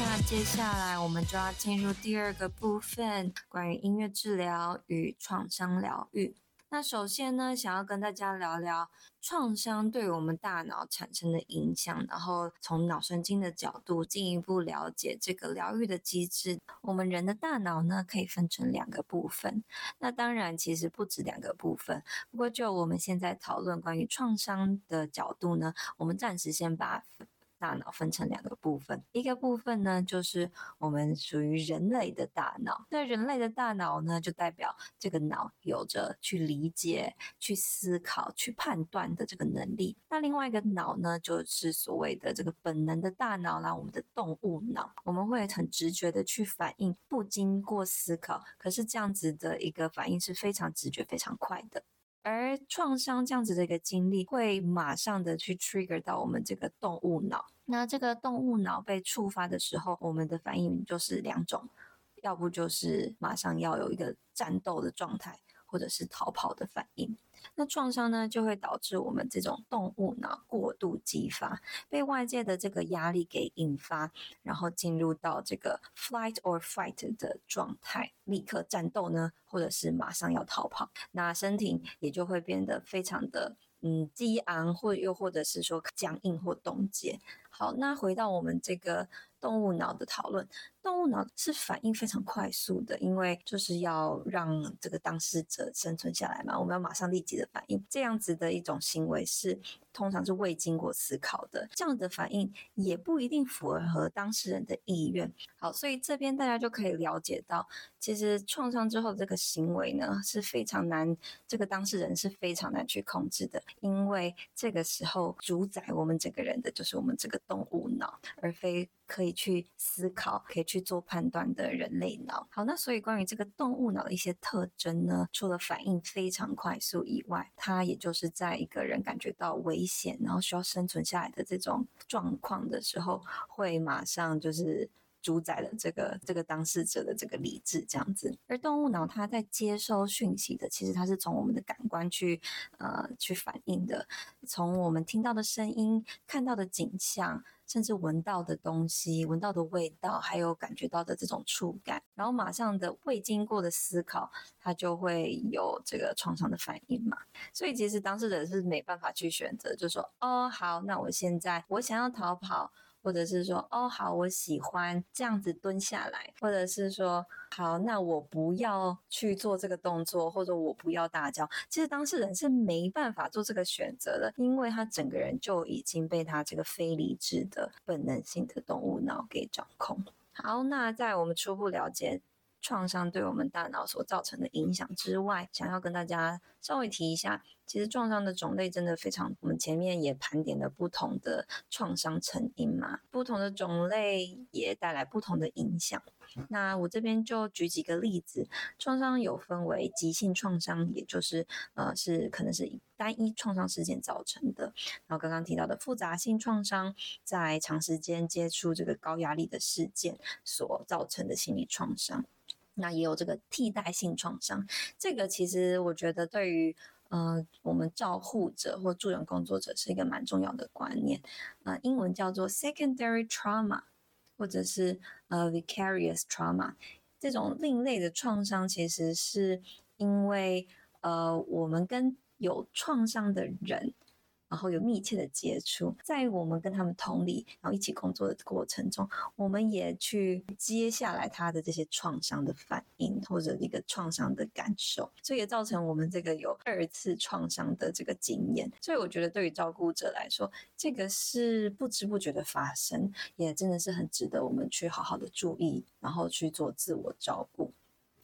那接下来我们就要进入第二个部分，关于音乐治疗与创伤疗愈。那首先呢，想要跟大家聊聊创伤对我们大脑产生的影响，然后从脑神经的角度进一步了解这个疗愈的机制。我们人的大脑呢，可以分成两个部分。那当然，其实不止两个部分。不过，就我们现在讨论关于创伤的角度呢，我们暂时先把。大脑分成两个部分，一个部分呢，就是我们属于人类的大脑。那人类的大脑呢，就代表这个脑有着去理解、去思考、去判断的这个能力。那另外一个脑呢，就是所谓的这个本能的大脑啦，我们的动物脑，我们会很直觉的去反应，不经过思考。可是这样子的一个反应是非常直觉、非常快的。而创伤这样子的一个经历，会马上的去 trigger 到我们这个动物脑。那这个动物脑被触发的时候，我们的反应就是两种，要不就是马上要有一个战斗的状态。或者是逃跑的反应，那创伤呢，就会导致我们这种动物脑过度激发，被外界的这个压力给引发，然后进入到这个 flight or fight 的状态，立刻战斗呢，或者是马上要逃跑，那身体也就会变得非常的嗯激昂，或又或者是说僵硬或冻结。好，那回到我们这个。动物脑的讨论，动物脑是反应非常快速的，因为就是要让这个当事者生存下来嘛，我们要马上立即的反应，这样子的一种行为是通常是未经过思考的，这样的反应也不一定符合当事人的意愿。好，所以这边大家就可以了解到，其实创伤之后这个行为呢是非常难，这个当事人是非常难去控制的，因为这个时候主宰我们整个人的就是我们这个动物脑，而非。可以去思考、可以去做判断的人类脑。好，那所以关于这个动物脑的一些特征呢，除了反应非常快速以外，它也就是在一个人感觉到危险，然后需要生存下来的这种状况的时候，会马上就是。主宰了这个这个当事者的这个理智，这样子。而动物脑它在接收讯息的，其实它是从我们的感官去呃去反应的，从我们听到的声音、看到的景象，甚至闻到的东西、闻到的味道，还有感觉到的这种触感，然后马上的未经过的思考，它就会有这个创伤的反应嘛。所以其实当事人是没办法去选择，就说哦好，那我现在我想要逃跑。或者是说，哦，好，我喜欢这样子蹲下来，或者是说，好，那我不要去做这个动作，或者我不要大叫。其实当事人是没办法做这个选择的，因为他整个人就已经被他这个非理智的本能性的动物脑给掌控。好，那在我们初步了解。创伤对我们大脑所造成的影响之外，想要跟大家稍微提一下，其实创伤的种类真的非常。我们前面也盘点了不同的创伤成因嘛，不同的种类也带来不同的影响。那我这边就举几个例子，创伤有分为急性创伤，也就是呃是可能是单一创伤事件造成的。然后刚刚提到的复杂性创伤，在长时间接触这个高压力的事件所造成的心理创伤。那也有这个替代性创伤，这个其实我觉得对于呃我们照护者或助人工作者是一个蛮重要的观念，呃，英文叫做 secondary trauma，或者是呃 vicarious trauma，这种另类的创伤其实是因为呃我们跟有创伤的人。然后有密切的接触，在我们跟他们同理，然后一起工作的过程中，我们也去接下来他的这些创伤的反应或者一个创伤的感受，所以也造成我们这个有二次创伤的这个经验。所以我觉得对于照顾者来说，这个是不知不觉的发生，也真的是很值得我们去好好的注意，然后去做自我照顾。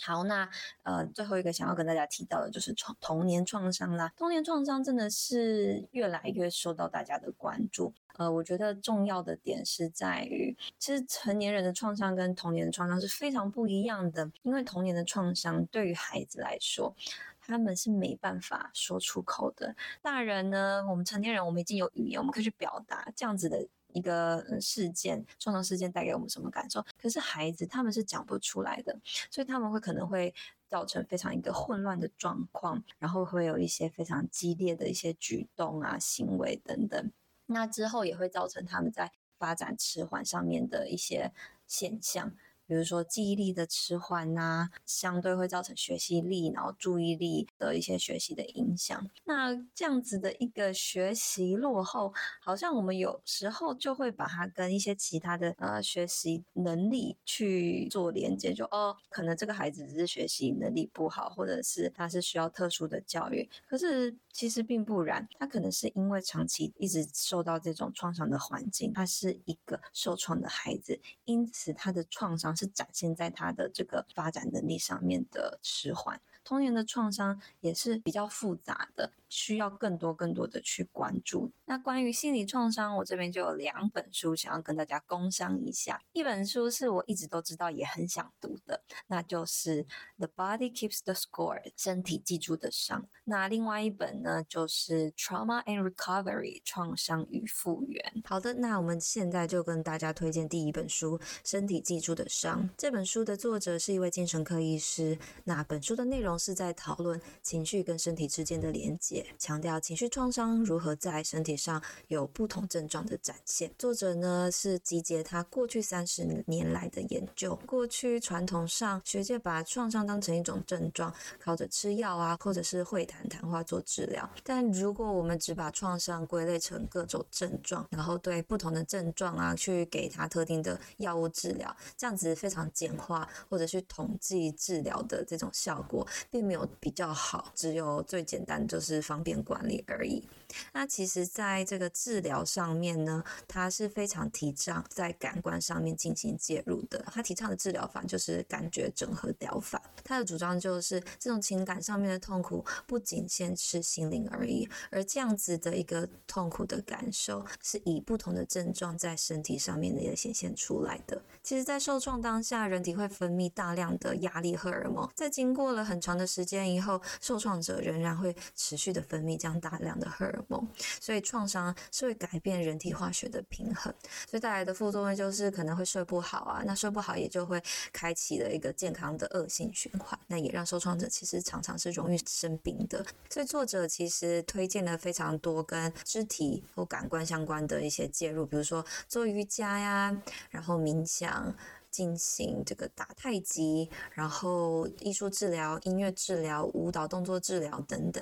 好，那呃，最后一个想要跟大家提到的就是创童年创伤啦。童年创伤真的是越来越受到大家的关注。呃，我觉得重要的点是在于，其实成年人的创伤跟童年的创伤是非常不一样的。因为童年的创伤对于孩子来说，他们是没办法说出口的。大人呢，我们成年人，我们已经有语言，我们可以去表达这样子的。一个事件，创伤事件带给我们什么感受？可是孩子他们是讲不出来的，所以他们会可能会造成非常一个混乱的状况，然后会有一些非常激烈的一些举动啊、行为等等。那之后也会造成他们在发展迟缓上面的一些现象。比如说记忆力的迟缓呐，相对会造成学习力，然后注意力的一些学习的影响。那这样子的一个学习落后，好像我们有时候就会把它跟一些其他的呃学习能力去做连接，就哦，可能这个孩子只是学习能力不好，或者是他是需要特殊的教育。可是其实并不然，他可能是因为长期一直受到这种创伤的环境，他是一个受创的孩子，因此他的创伤。是展现在他的这个发展能力上面的迟缓。童年的创伤也是比较复杂的，需要更多更多的去关注。那关于心理创伤，我这边就有两本书想要跟大家工商一下。一本书是我一直都知道也很想读的，那就是《The Body Keeps the Score》，身体记住的伤。那另外一本呢，就是《Trauma and Recovery》，创伤与复原。好的，那我们现在就跟大家推荐第一本书《身体记住的伤》。这本书的作者是一位精神科医师。那本书的内容。是在讨论情绪跟身体之间的连接，强调情绪创伤如何在身体上有不同症状的展现。作者呢是集结他过去三十年来的研究。过去传统上学界把创伤当成一种症状，靠着吃药啊，或者是会谈谈话做治疗。但如果我们只把创伤归类成各种症状，然后对不同的症状啊去给他特定的药物治疗，这样子非常简化，或者去统计治疗的这种效果。并没有比较好，只有最简单就是方便管理而已。那其实，在这个治疗上面呢，他是非常提倡在感官上面进行介入的。他提倡的治疗法就是感觉整合疗法。他的主张就是，这种情感上面的痛苦不仅限是心灵而已，而这样子的一个痛苦的感受，是以不同的症状在身体上面也显现出来的。其实，在受创当下，人体会分泌大量的压力荷尔蒙，在经过了很长的时间以后，受创者仍然会持续的分泌这样大量的荷尔蒙。所以创伤是会改变人体化学的平衡，所以带来的副作用就是可能会睡不好啊，那睡不好也就会开启了一个健康的恶性循环，那也让受创者其实常常是容易生病的。所以作者其实推荐了非常多跟肢体或感官相关的一些介入，比如说做瑜伽呀，然后冥想。进行这个打太极，然后艺术治疗、音乐治疗、舞蹈动作治疗等等。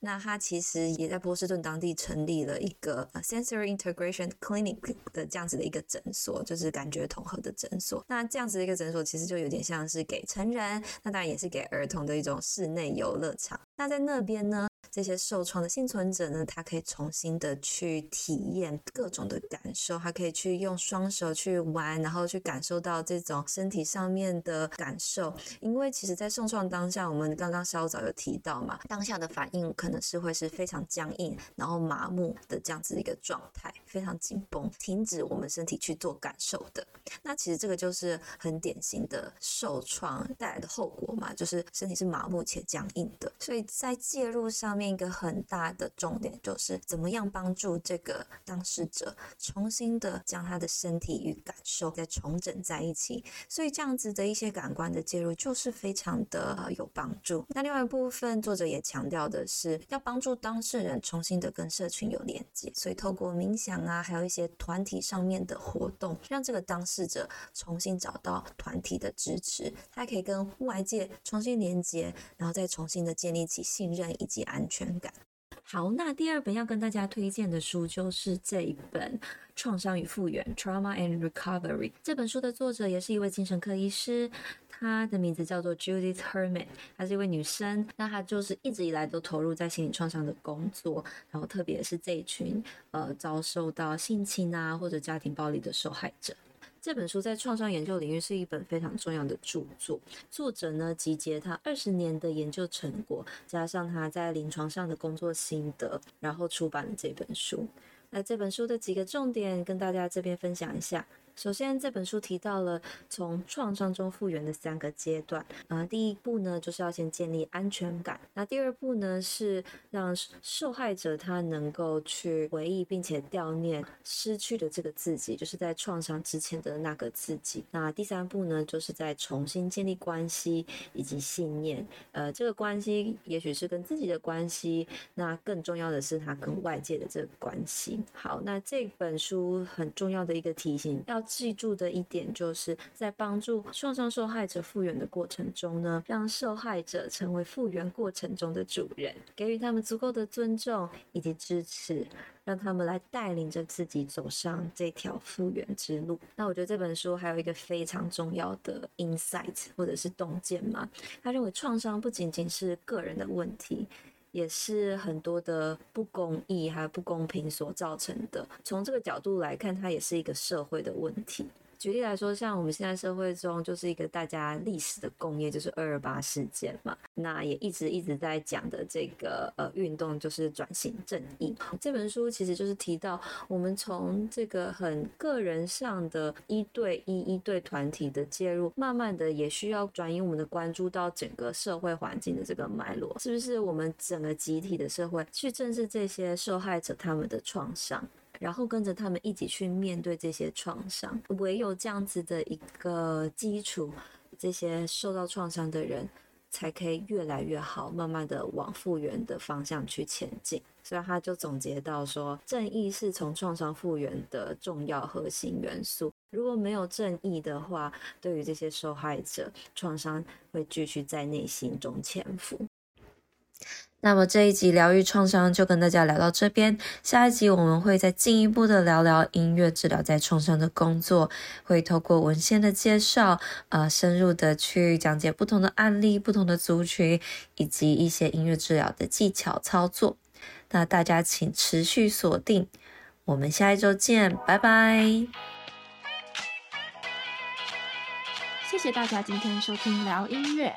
那他其实也在波士顿当地成立了一个 Sensory Integration Clinic 的这样子的一个诊所，就是感觉统合的诊所。那这样子的一个诊所其实就有点像是给成人，那当然也是给儿童的一种室内游乐场。那在那边呢，这些受创的幸存者呢，他可以重新的去体验各种的感受，他可以去用双手去玩，然后去感受到这种身体上面的感受。因为其实，在受创当下，我们刚刚稍早有提到嘛，当下的反应可能是会是非常僵硬，然后麻木的这样子一个状态，非常紧绷，停止我们身体去做感受的。那其实这个就是很典型的受创带来的后果嘛，就是身体是麻木且僵硬的。所以在介入上面。一个很大的重点就是怎么样帮助这个当事者重新的将他的身体与感受再重整在一起，所以这样子的一些感官的介入就是非常的有帮助。那另外一部分，作者也强调的是要帮助当事人重新的跟社群有连接，所以透过冥想啊，还有一些团体上面的活动，让这个当事者重新找到团体的支持，他可以跟外界重新连接，然后再重新的建立起信任以及安全。感。好，那第二本要跟大家推荐的书就是这一本《创伤与复原》（Trauma and Recovery）。这本书的作者也是一位精神科医师，她的名字叫做 Judith Herman，她是一位女生。那她就是一直以来都投入在心理创伤的工作，然后特别是这一群呃遭受到性侵啊或者家庭暴力的受害者。这本书在创伤研究领域是一本非常重要的著作。作者呢，集结他二十年的研究成果，加上他在临床上的工作心得，然后出版了这本书。那这本书的几个重点，跟大家这边分享一下。首先，这本书提到了从创伤中复原的三个阶段。啊，第一步呢，就是要先建立安全感。那第二步呢，是让受害者他能够去回忆并且悼念失去的这个自己，就是在创伤之前的那个自己。那第三步呢，就是在重新建立关系以及信念。呃，这个关系也许是跟自己的关系，那更重要的是他跟外界的这个关系。好，那这本书很重要的一个提醒要。记住的一点，就是在帮助创伤受害者复原的过程中呢，让受害者成为复原过程中的主人，给予他们足够的尊重以及支持，让他们来带领着自己走上这条复原之路。那我觉得这本书还有一个非常重要的 insight 或者是洞见嘛，他认为创伤不仅仅是个人的问题。也是很多的不公义还有不公平所造成的。从这个角度来看，它也是一个社会的问题。举例来说，像我们现在社会中就是一个大家历史的共业，就是二二八事件嘛。那也一直一直在讲的这个呃运动，就是转型正义。这本书其实就是提到，我们从这个很个人上的一对一、一对团体的介入，慢慢的也需要转移我们的关注到整个社会环境的这个脉络，是不是？我们整个集体的社会去正视这些受害者他们的创伤。然后跟着他们一起去面对这些创伤，唯有这样子的一个基础，这些受到创伤的人才可以越来越好，慢慢的往复原的方向去前进。所以他就总结到说，正义是从创伤复原的重要核心元素。如果没有正义的话，对于这些受害者，创伤会继续在内心中潜伏。那么这一集疗愈创伤就跟大家聊到这边，下一集我们会再进一步的聊聊音乐治疗在创伤的工作，会透过文献的介绍，呃，深入的去讲解不同的案例、不同的族群以及一些音乐治疗的技巧操作。那大家请持续锁定，我们下一周见，拜拜。谢谢大家今天收听聊音乐。